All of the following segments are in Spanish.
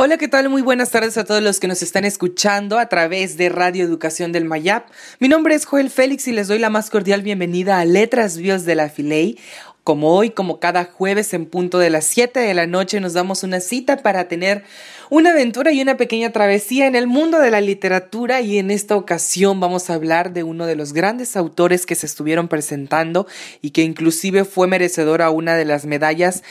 Hola, ¿qué tal? Muy buenas tardes a todos los que nos están escuchando a través de Radio Educación del Mayap. Mi nombre es Joel Félix y les doy la más cordial bienvenida a Letras Vivas de la Filey. Como hoy, como cada jueves en punto de las 7 de la noche, nos damos una cita para tener una aventura y una pequeña travesía en el mundo de la literatura y en esta ocasión vamos a hablar de uno de los grandes autores que se estuvieron presentando y que inclusive fue merecedor a una de las medallas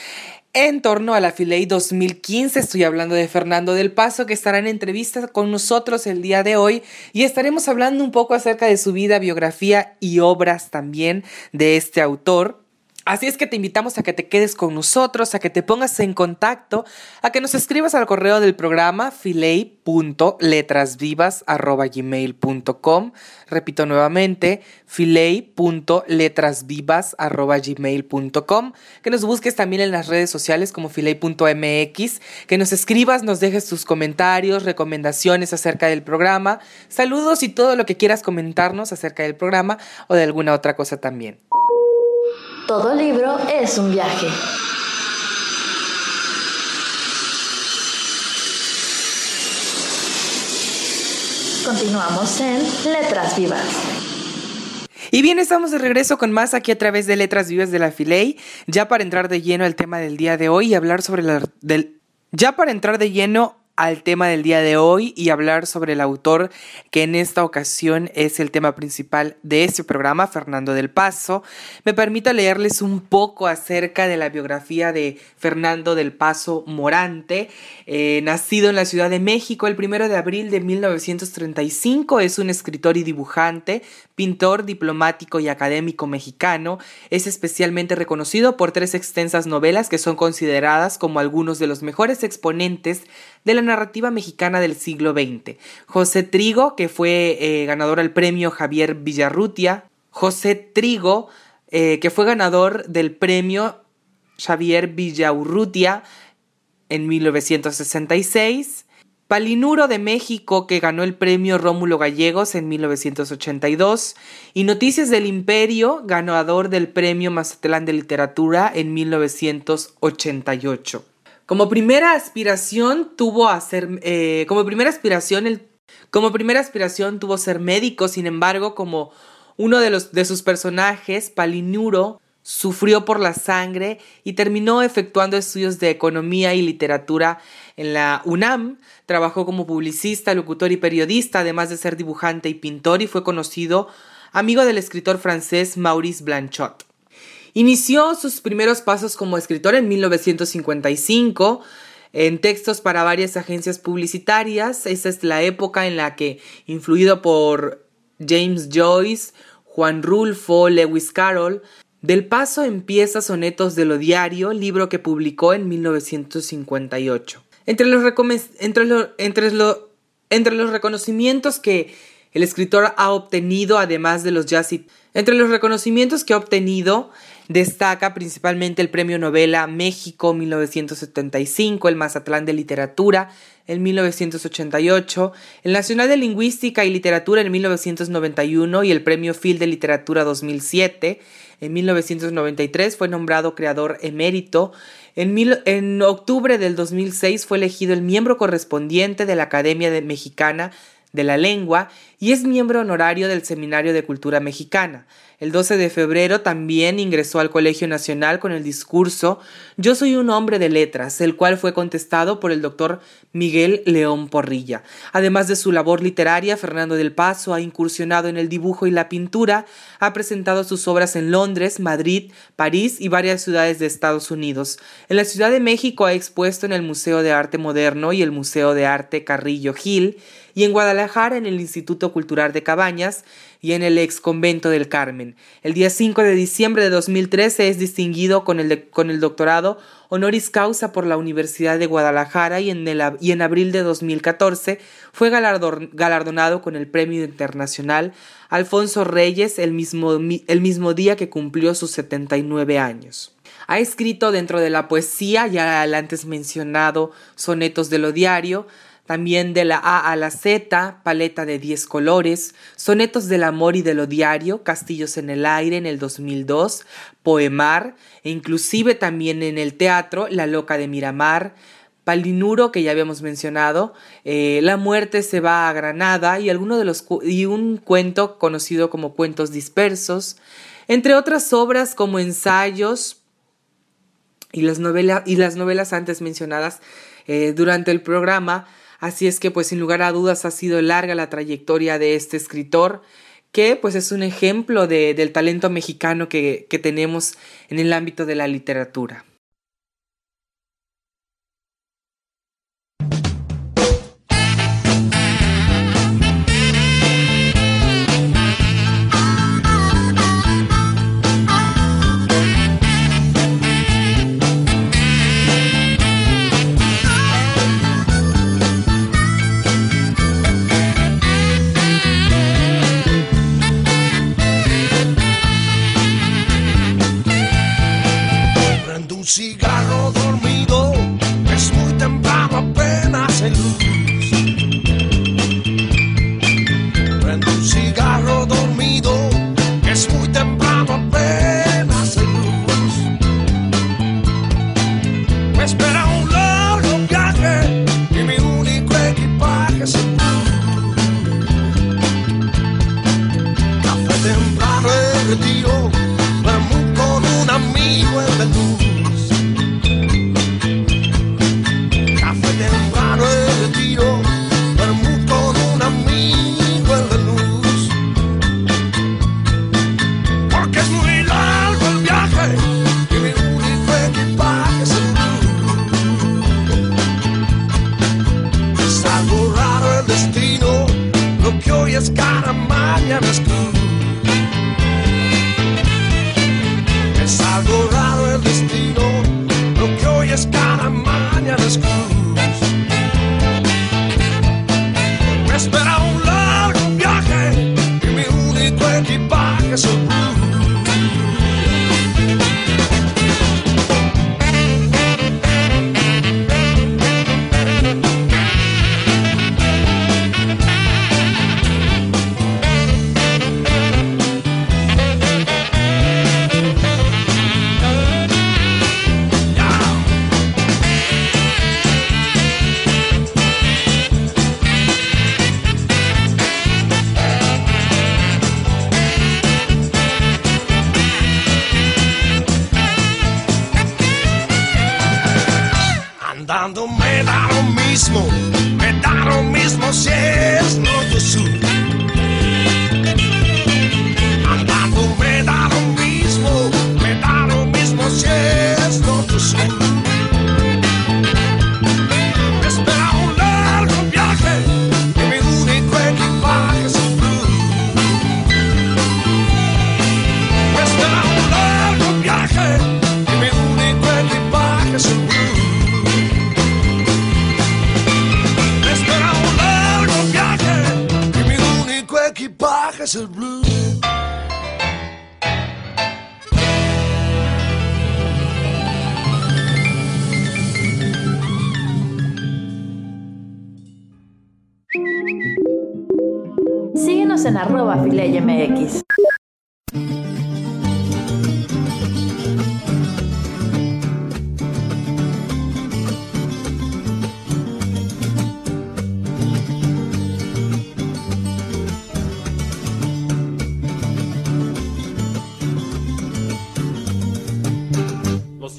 en torno a la Filey 2015. Estoy hablando de Fernando del Paso, que estará en entrevista con nosotros el día de hoy y estaremos hablando un poco acerca de su vida, biografía y obras también de este autor. Así es que te invitamos a que te quedes con nosotros, a que te pongas en contacto, a que nos escribas al correo del programa filey.letrasvivas.gmail.com Repito nuevamente, filey.letrasvivas.gmail.com Que nos busques también en las redes sociales como filey.mx, que nos escribas, nos dejes tus comentarios, recomendaciones acerca del programa, saludos y todo lo que quieras comentarnos acerca del programa o de alguna otra cosa también. Todo libro es un viaje. Continuamos en Letras Vivas. Y bien, estamos de regreso con más aquí a través de Letras Vivas de la Filey, ya para entrar de lleno al tema del día de hoy y hablar sobre la del ya para entrar de lleno al tema del día de hoy y hablar sobre el autor que en esta ocasión es el tema principal de este programa, Fernando del Paso. Me permito leerles un poco acerca de la biografía de Fernando del Paso Morante. Eh, nacido en la Ciudad de México el primero de abril de 1935, es un escritor y dibujante, pintor, diplomático y académico mexicano. Es especialmente reconocido por tres extensas novelas que son consideradas como algunos de los mejores exponentes de la narrativa mexicana del siglo XX. José Trigo, que fue eh, ganador al premio Javier Villarrutia. José Trigo, eh, que fue ganador del premio Javier Villaurrutia en 1966. Palinuro de México, que ganó el premio Rómulo Gallegos en 1982, y Noticias del Imperio, ganador del premio Mazatlán de Literatura en 1988. Como primera aspiración tuvo ser, eh, como primera aspiración, el, como primera aspiración tuvo ser médico, sin embargo, como uno de, los, de sus personajes, Palinuro, sufrió por la sangre y terminó efectuando estudios de economía y literatura en la UNAM. Trabajó como publicista, locutor y periodista, además de ser dibujante y pintor, y fue conocido amigo del escritor francés Maurice Blanchot. Inició sus primeros pasos como escritor en 1955 en textos para varias agencias publicitarias. Esa es la época en la que, influido por James Joyce, Juan Rulfo, Lewis Carroll, Del Paso empieza Sonetos de lo Diario, libro que publicó en 1958. Entre los, entre, entre, entre los reconocimientos que el escritor ha obtenido, además de los jazz entre los reconocimientos que ha obtenido, Destaca principalmente el Premio Novela México 1975, el Mazatlán de Literatura en 1988, el Nacional de Lingüística y Literatura en 1991 y el Premio Phil de Literatura 2007. En 1993 fue nombrado creador emérito. En, en octubre del 2006 fue elegido el miembro correspondiente de la Academia de Mexicana de la Lengua y es miembro honorario del Seminario de Cultura Mexicana. El 12 de febrero también ingresó al Colegio Nacional con el discurso Yo soy un hombre de letras, el cual fue contestado por el doctor Miguel León Porrilla. Además de su labor literaria, Fernando del Paso ha incursionado en el dibujo y la pintura, ha presentado sus obras en Londres, Madrid, París y varias ciudades de Estados Unidos. En la Ciudad de México ha expuesto en el Museo de Arte Moderno y el Museo de Arte Carrillo Gil y en Guadalajara en el Instituto Cultural de Cabañas y en el ex convento del Carmen. El día 5 de diciembre de 2013 es distinguido con el, con el doctorado honoris causa por la Universidad de Guadalajara y en, el, y en abril de 2014 fue galardonado con el Premio Internacional Alfonso Reyes el mismo, el mismo día que cumplió sus 79 años. Ha escrito dentro de la poesía, ya el antes mencionado Sonetos de lo Diario, también de la A a la Z, Paleta de 10 colores, Sonetos del Amor y de lo Diario, Castillos en el Aire en el 2002, Poemar, e inclusive también en el teatro, La Loca de Miramar, Palinuro, que ya habíamos mencionado, eh, La muerte se va a Granada y, alguno de los y un cuento conocido como Cuentos Dispersos, entre otras obras como ensayos, y las, y las novelas antes mencionadas eh, durante el programa. Así es que pues sin lugar a dudas ha sido larga la trayectoria de este escritor que pues es un ejemplo de, del talento mexicano que, que tenemos en el ámbito de la literatura. cigarro dormido. Es muy temprano, apenas el.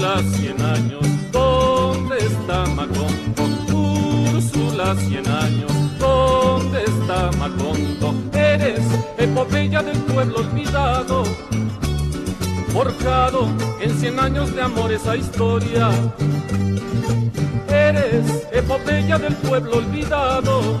Úrsula, cien años, ¿dónde está Macondo? Úrsula, cien años, ¿Dónde está Macondo? Eres epopeya del pueblo olvidado, forjado en cien años de amor esa historia. Eres epopeya del pueblo olvidado,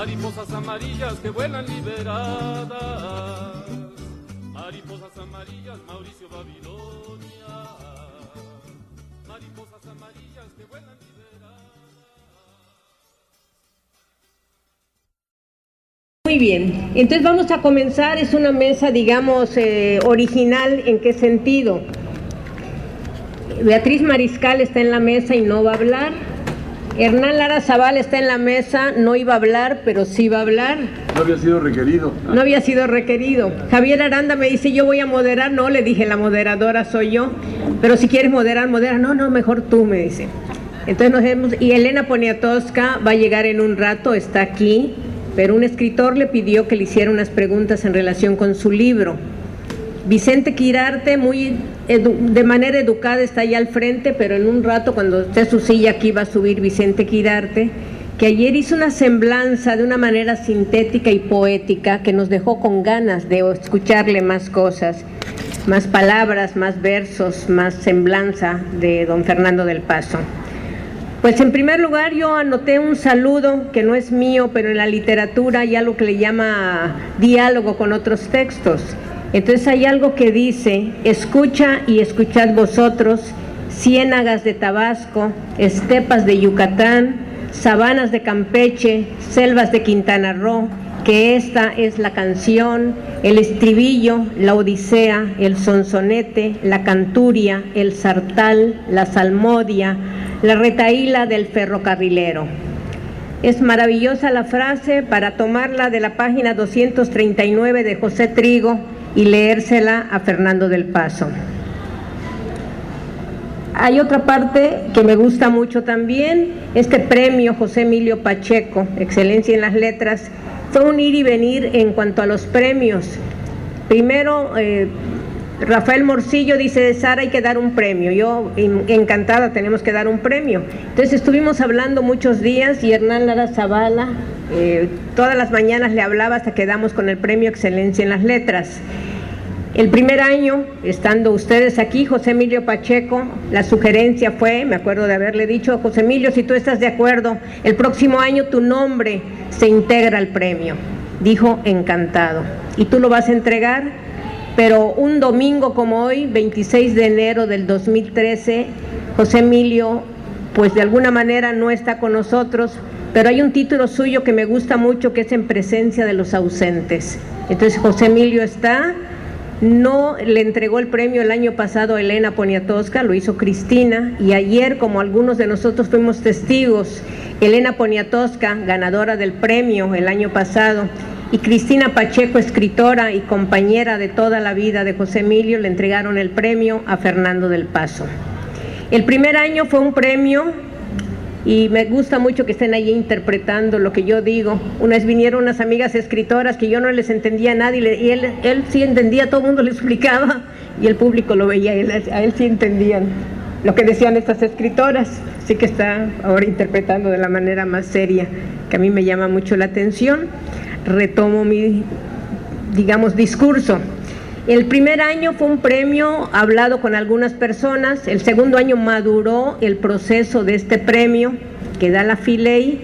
Mariposas amarillas que vuelan liberadas. Mariposas amarillas, Mauricio Babilonia. Mariposas amarillas que vuelan liberadas. Muy bien, entonces vamos a comenzar, es una mesa, digamos, eh, original, ¿en qué sentido? Beatriz Mariscal está en la mesa y no va a hablar. Hernán Lara Zaval está en la mesa, no iba a hablar, pero sí va a hablar. No había sido requerido. No había sido requerido. Javier Aranda me dice, yo voy a moderar. No, le dije, la moderadora soy yo. Pero si quieres moderar, modera. No, no, mejor tú, me dice. Entonces nos vemos. Y Elena Poniatowska va a llegar en un rato, está aquí pero un escritor le pidió que le hiciera unas preguntas en relación con su libro. Vicente Quirarte, muy de manera educada, está ahí al frente, pero en un rato, cuando esté su silla aquí, va a subir Vicente Quirarte, que ayer hizo una semblanza de una manera sintética y poética que nos dejó con ganas de escucharle más cosas, más palabras, más versos, más semblanza de don Fernando del Paso. Pues en primer lugar yo anoté un saludo que no es mío, pero en la literatura hay algo que le llama diálogo con otros textos. Entonces hay algo que dice, escucha y escuchad vosotros, ciénagas de Tabasco, estepas de Yucatán, sabanas de Campeche, selvas de Quintana Roo, que esta es la canción, el estribillo, la odisea, el sonsonete, la canturia, el sartal, la salmodia, la retaíla del ferrocarrilero. Es maravillosa la frase para tomarla de la página 239 de José Trigo y leérsela a Fernando del Paso. Hay otra parte que me gusta mucho también, este premio José Emilio Pacheco, Excelencia en las Letras, fue un ir y venir en cuanto a los premios. Primero, eh, Rafael Morcillo dice, Sara, hay que dar un premio. Yo, encantada, tenemos que dar un premio. Entonces estuvimos hablando muchos días y Hernán Lara Zavala, eh, todas las mañanas le hablaba hasta que damos con el premio Excelencia en las Letras. El primer año, estando ustedes aquí, José Emilio Pacheco, la sugerencia fue, me acuerdo de haberle dicho, José Emilio, si tú estás de acuerdo, el próximo año tu nombre se integra al premio. Dijo, encantado. ¿Y tú lo vas a entregar? Pero un domingo como hoy, 26 de enero del 2013, José Emilio, pues de alguna manera no está con nosotros, pero hay un título suyo que me gusta mucho que es En presencia de los ausentes. Entonces José Emilio está no le entregó el premio el año pasado a Elena Poniatowska, lo hizo Cristina, y ayer, como algunos de nosotros fuimos testigos, Elena Poniatowska, ganadora del premio el año pasado, y Cristina Pacheco, escritora y compañera de toda la vida de José Emilio, le entregaron el premio a Fernando del Paso. El primer año fue un premio y me gusta mucho que estén ahí interpretando lo que yo digo. Una vez vinieron unas amigas escritoras que yo no les entendía a nadie y él, sí entendía, todo el mundo le explicaba y el público lo veía, a él sí entendían lo que decían estas escritoras. Así que está ahora interpretando de la manera más seria, que a mí me llama mucho la atención. Retomo mi, digamos, discurso. El primer año fue un premio hablado con algunas personas, el segundo año maduró el proceso de este premio que da la FILEI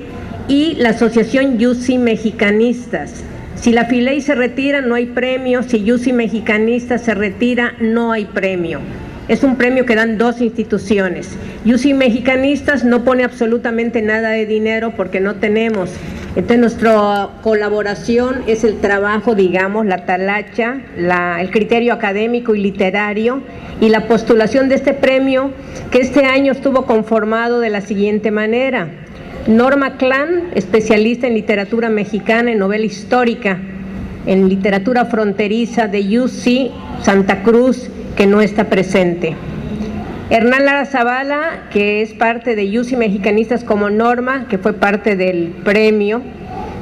y la Asociación Yusi Mexicanistas. Si la FILEI se retira, no hay premio, si Yusi Mexicanistas se retira, no hay premio. Es un premio que dan dos instituciones. Yusi Mexicanistas no pone absolutamente nada de dinero porque no tenemos. Entonces nuestra colaboración es el trabajo, digamos, la talacha, el criterio académico y literario y la postulación de este premio que este año estuvo conformado de la siguiente manera. Norma Clan, especialista en literatura mexicana y novela histórica, en literatura fronteriza de UC Santa Cruz, que no está presente. Hernán Lara Zavala, que es parte de UCI Mexicanistas como Norma, que fue parte del premio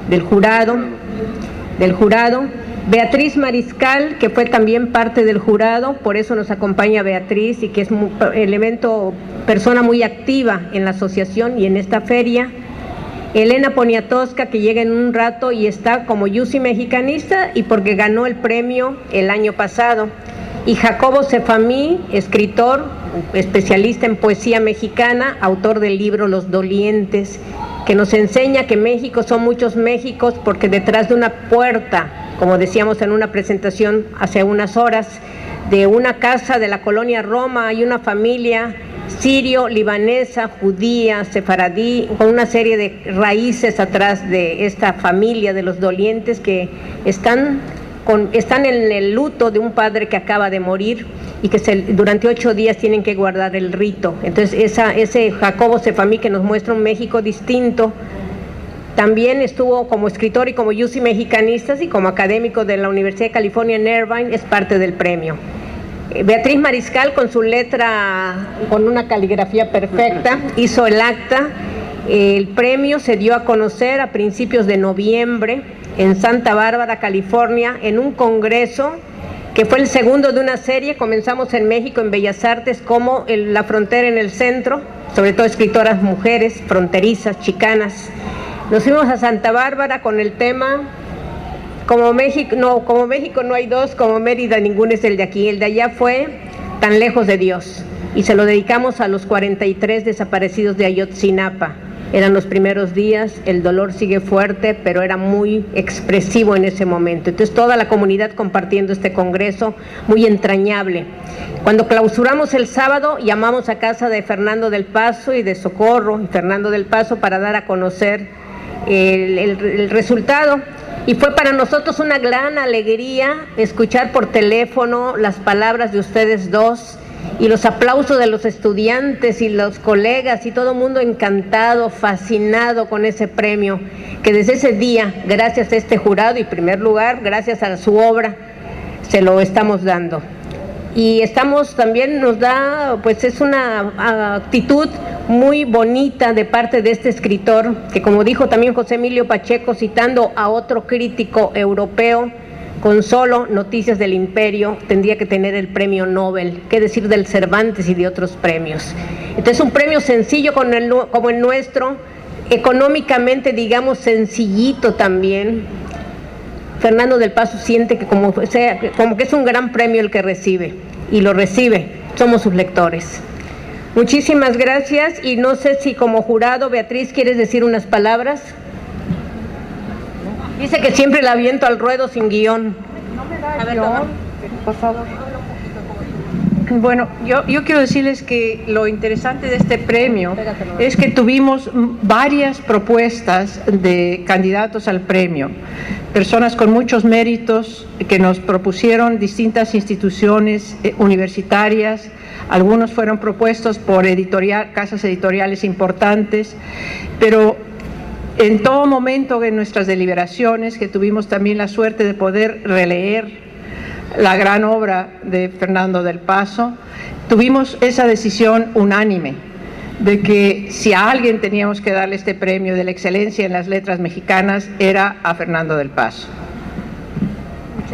del jurado, del jurado. Beatriz Mariscal, que fue también parte del jurado, por eso nos acompaña Beatriz y que es un elemento, persona muy activa en la asociación y en esta feria. Elena Poniatowska, que llega en un rato y está como Yusi mexicanista y porque ganó el premio el año pasado y Jacobo Cefamí, escritor, especialista en poesía mexicana, autor del libro Los Dolientes, que nos enseña que México son muchos Méxicos porque detrás de una puerta, como decíamos en una presentación hace unas horas, de una casa de la colonia Roma hay una familia sirio, libanesa, judía, sefaradí, con una serie de raíces atrás de esta familia de los dolientes que están están en el luto de un padre que acaba de morir y que durante ocho días tienen que guardar el rito. Entonces ese Jacobo Cefamí que nos muestra un México distinto, también estuvo como escritor y como Yusi Mexicanistas y como académico de la Universidad de California en Irvine, es parte del premio. Eh, Beatriz Mariscal con su letra, con una caligrafía perfecta, hizo el acta. El premio se dio a conocer a principios de noviembre en Santa Bárbara, California, en un congreso que fue el segundo de una serie. Comenzamos en México, en Bellas Artes, como La Frontera en el Centro, sobre todo escritoras mujeres, fronterizas, chicanas. Nos fuimos a Santa Bárbara con el tema como México, no, como México no hay dos, como Mérida ninguno es el de aquí. El de allá fue tan lejos de Dios. Y se lo dedicamos a los 43 desaparecidos de Ayotzinapa. Eran los primeros días, el dolor sigue fuerte, pero era muy expresivo en ese momento. Entonces toda la comunidad compartiendo este congreso, muy entrañable. Cuando clausuramos el sábado, llamamos a casa de Fernando del Paso y de Socorro, Fernando del Paso, para dar a conocer el, el resultado. Y fue para nosotros una gran alegría escuchar por teléfono las palabras de ustedes dos y los aplausos de los estudiantes y los colegas y todo el mundo encantado, fascinado con ese premio, que desde ese día, gracias a este jurado y primer lugar, gracias a su obra, se lo estamos dando. Y estamos también, nos da, pues es una actitud muy bonita de parte de este escritor, que como dijo también José Emilio Pacheco, citando a otro crítico europeo, con solo Noticias del Imperio tendría que tener el premio Nobel, qué decir del Cervantes y de otros premios. Entonces un premio sencillo como el nuestro, económicamente digamos sencillito también, Fernando del Paso siente que como, sea, como que es un gran premio el que recibe y lo recibe. Somos sus lectores. Muchísimas gracias y no sé si como jurado, Beatriz, quieres decir unas palabras. Dice que siempre la aviento al ruedo sin guion. A ver, por favor. Bueno, yo, yo quiero decirles que lo interesante de este premio es que tuvimos varias propuestas de candidatos al premio, personas con muchos méritos que nos propusieron distintas instituciones eh, universitarias, algunos fueron propuestos por editorial, casas editoriales importantes, pero en todo momento de nuestras deliberaciones, que tuvimos también la suerte de poder releer la gran obra de Fernando del Paso, tuvimos esa decisión unánime de que si a alguien teníamos que darle este premio de la excelencia en las letras mexicanas era a Fernando del Paso.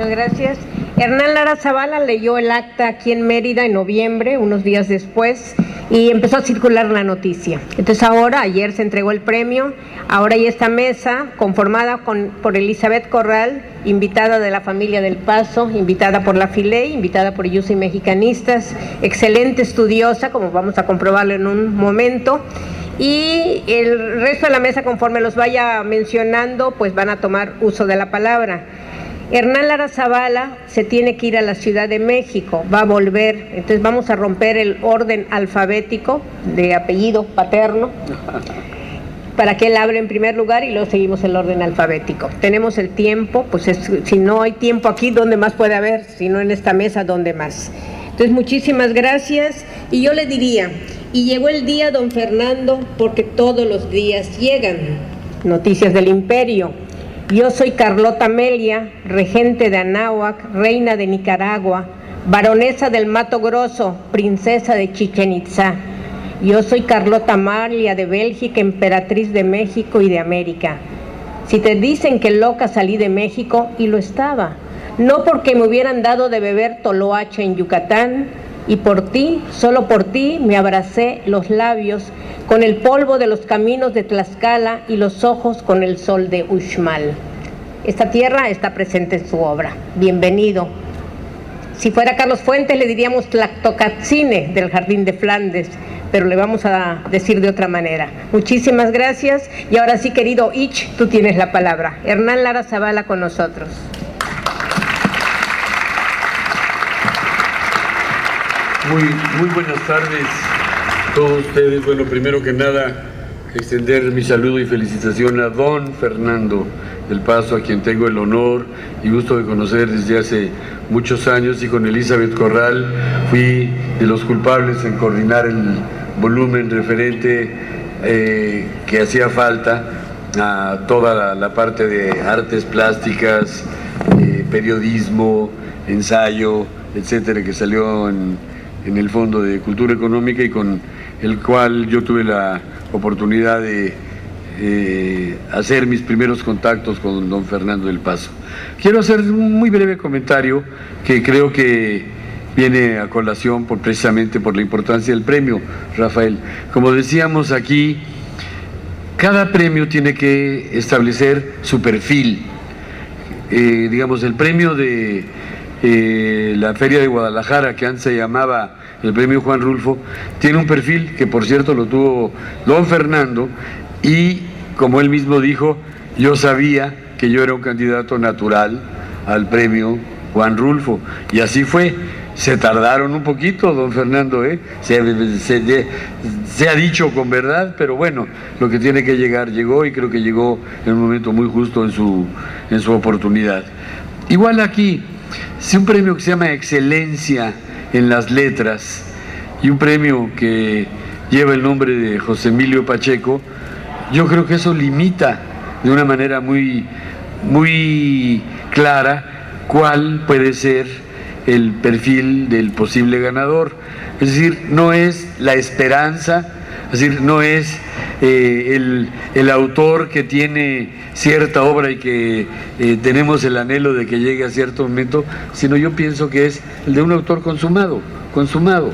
Muchas gracias. Hernán Lara Zavala leyó el acta aquí en Mérida en noviembre, unos días después, y empezó a circular la noticia. Entonces ahora, ayer se entregó el premio, ahora hay esta mesa conformada con, por Elizabeth Corral, invitada de la familia del Paso, invitada por la FILEI, invitada por y Mexicanistas, excelente estudiosa, como vamos a comprobarlo en un momento. Y el resto de la mesa, conforme los vaya mencionando, pues van a tomar uso de la palabra. Hernán Lara Zavala se tiene que ir a la Ciudad de México, va a volver, entonces vamos a romper el orden alfabético de apellido paterno para que él hable en primer lugar y luego seguimos el orden alfabético. Tenemos el tiempo, pues si no hay tiempo aquí, ¿dónde más puede haber? Si no en esta mesa, ¿dónde más? Entonces, muchísimas gracias. Y yo le diría, y llegó el día, don Fernando, porque todos los días llegan noticias del imperio yo soy Carlota Amelia, regente de Anáhuac, reina de Nicaragua, baronesa del Mato Grosso, princesa de Chichen Itzá. Yo soy Carlota Amalia de Bélgica, emperatriz de México y de América. Si te dicen que loca salí de México, y lo estaba, no porque me hubieran dado de beber toloache en Yucatán, y por ti, solo por ti, me abracé los labios con el polvo de los caminos de Tlaxcala y los ojos con el sol de Uxmal. Esta tierra está presente en su obra. Bienvenido. Si fuera Carlos Fuentes le diríamos Tlactocatzine del Jardín de Flandes, pero le vamos a decir de otra manera. Muchísimas gracias y ahora sí, querido Ich, tú tienes la palabra. Hernán Lara Zavala con nosotros. Muy, muy buenas tardes todos ustedes. Bueno, primero que nada, extender mi saludo y felicitación a don Fernando del Paso, a quien tengo el honor y gusto de conocer desde hace muchos años y con Elizabeth Corral fui de los culpables en coordinar el volumen referente eh, que hacía falta a toda la, parte de artes plásticas, eh, periodismo, ensayo, etcétera, que salió en en el Fondo de Cultura Económica y con el cual yo tuve la oportunidad de eh, hacer mis primeros contactos con don Fernando del Paso. Quiero hacer un muy breve comentario que creo que viene a colación por, precisamente por la importancia del premio, Rafael. Como decíamos aquí, cada premio tiene que establecer su perfil. Eh, digamos, el premio de eh, la Feria de Guadalajara, que antes se llamaba el Premio Juan Rulfo, tiene un perfil que por cierto lo tuvo don Fernando y como él mismo dijo, yo sabía que yo era un candidato natural al Premio Juan Rulfo y así fue. Se tardaron un poquito, don Fernando, ¿eh? se, se, ha dicho con verdad, pero bueno, lo que tiene que llegar llegó y creo que llegó en un momento muy justo en su, en su oportunidad. Igual aquí, si un premio que se llama Excelencia en las letras y un premio que lleva el nombre de José Emilio Pacheco, yo creo que eso limita de una manera muy, muy clara cuál puede ser el perfil del posible ganador. Es decir, no es la esperanza, es decir, no es eh, el, autor que tiene cierta obra y que eh, tenemos el anhelo de que llegue a cierto momento, sino yo pienso que es el de un autor consumado, consumado.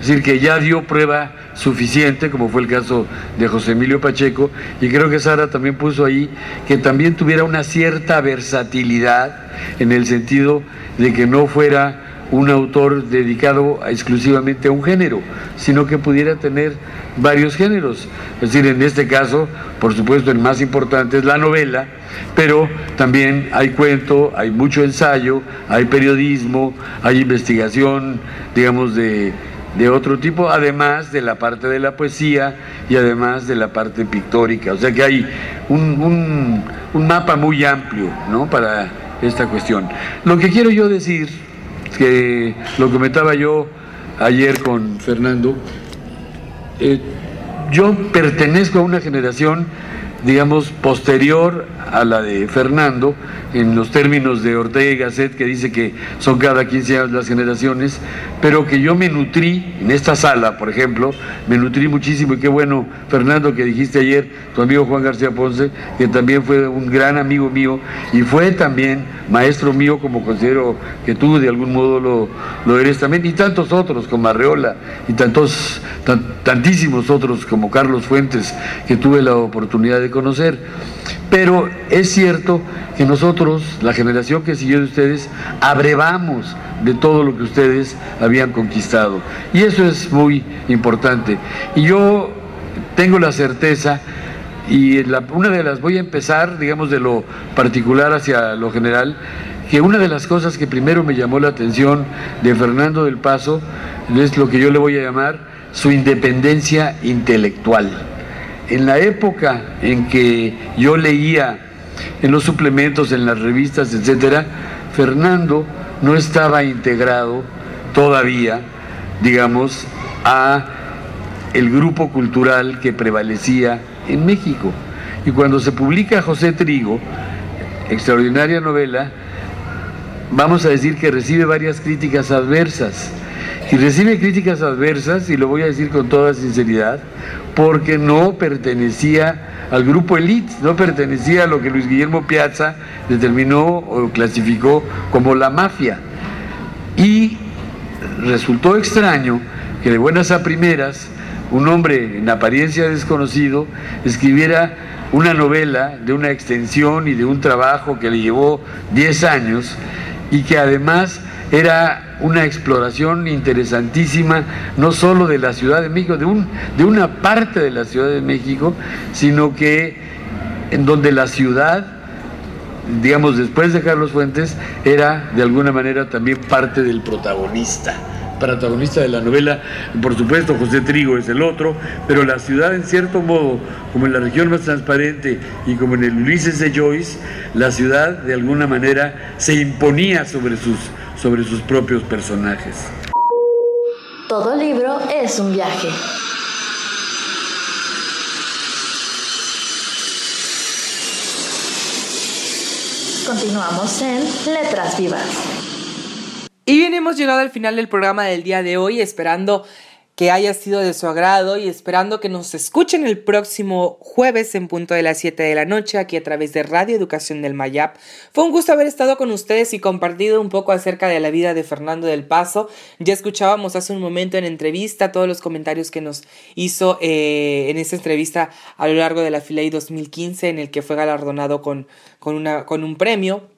Es decir, que ya dio prueba suficiente, como fue el caso de José Emilio Pacheco, y creo que Sara también puso ahí que también tuviera una cierta versatilidad en el sentido de que no fuera un autor dedicado exclusivamente a un género, sino que pudiera tener varios géneros. Es decir, en este caso, por supuesto, el más importante es la novela, pero también hay cuento, hay mucho ensayo, hay periodismo, hay investigación, digamos, de, otro tipo, además de la parte de la poesía y además de la parte pictórica. O sea que hay un, un mapa muy amplio ¿no? para esta cuestión. Lo que quiero yo decir que lo comentaba yo ayer con Fernando, eh, yo pertenezco a una generación digamos, posterior a la de Fernando, en los términos de Ortega y Gasset, que dice que son cada 15 años las generaciones, pero que yo me nutrí, en esta sala, por ejemplo, me nutrí muchísimo, y qué bueno, Fernando, que dijiste ayer, tu amigo Juan García Ponce, que también fue un gran amigo mío, y fue también maestro mío, como considero que tú de algún modo lo, lo eres también, y tantos otros, como Arreola, y tantos, tantísimos otros, como Carlos Fuentes, que tuve la oportunidad de conocer. Pero es cierto que nosotros, la generación que siguió de ustedes, abrevamos de todo lo que ustedes habían conquistado. Y eso es muy importante. Y yo tengo la certeza, y una de las, voy a empezar, digamos, de lo particular hacia lo general, que una de las cosas que primero me llamó la atención de Fernando del Paso es lo que yo le voy a llamar su independencia intelectual en la época en que yo leía en los suplementos, en las revistas, etcétera, Fernando no estaba integrado todavía, digamos, a el grupo cultural que prevalecía en México. Y cuando se publica José Trigo, extraordinaria novela, vamos a decir que recibe varias críticas adversas. Y recibe críticas adversas, y lo voy a decir con toda sinceridad, porque no pertenecía al grupo elite, no pertenecía a lo que Luis Guillermo Piazza determinó o clasificó como la mafia. Y resultó extraño que de buenas a primeras un hombre en apariencia desconocido escribiera una novela de una extensión y de un trabajo que le llevó 10 años y que además era una exploración interesantísima, no solo de la Ciudad de México, de, un, de una parte de la Ciudad de México, sino que en donde la ciudad, digamos, después de Carlos Fuentes, era de alguna manera también parte del protagonista protagonista de la novela, por supuesto José Trigo es el otro, pero la ciudad en cierto modo, como en la región más transparente y como en el Ulises de Joyce, la ciudad de alguna manera se imponía sobre sus sobre sus propios personajes. Todo libro es un viaje. Continuamos en Letras Vivas. Y bien, hemos llegado al final del programa del día de hoy, esperando que haya sido de su agrado y esperando que nos escuchen el próximo jueves en punto de las 7 de la noche aquí a través de Radio Educación del Mayap. Fue un gusto haber estado con ustedes y compartido un poco acerca de la vida de Fernando del Paso. Ya escuchábamos hace un momento en entrevista todos los comentarios que nos hizo eh, en esta entrevista a lo largo de la Filey 2015 en el que fue galardonado con, con, una, con un premio,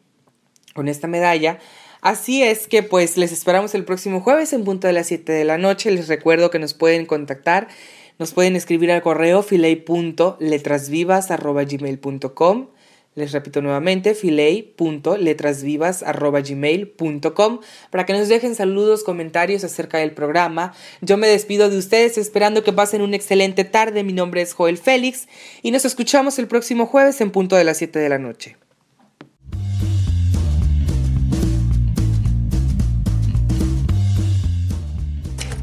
con esta medalla. Así es que pues les esperamos el próximo jueves en punto de las 7 de la noche. Les recuerdo que nos pueden contactar, nos pueden escribir al correo filey.letrasvivas.gmail.com les repito nuevamente, filey.letrasvivas.gmail.com para que nos dejen saludos, comentarios acerca del programa. Yo me despido de ustedes esperando que pasen una excelente tarde. Mi nombre es Joel Félix y nos escuchamos el próximo jueves en punto de las 7 de la noche.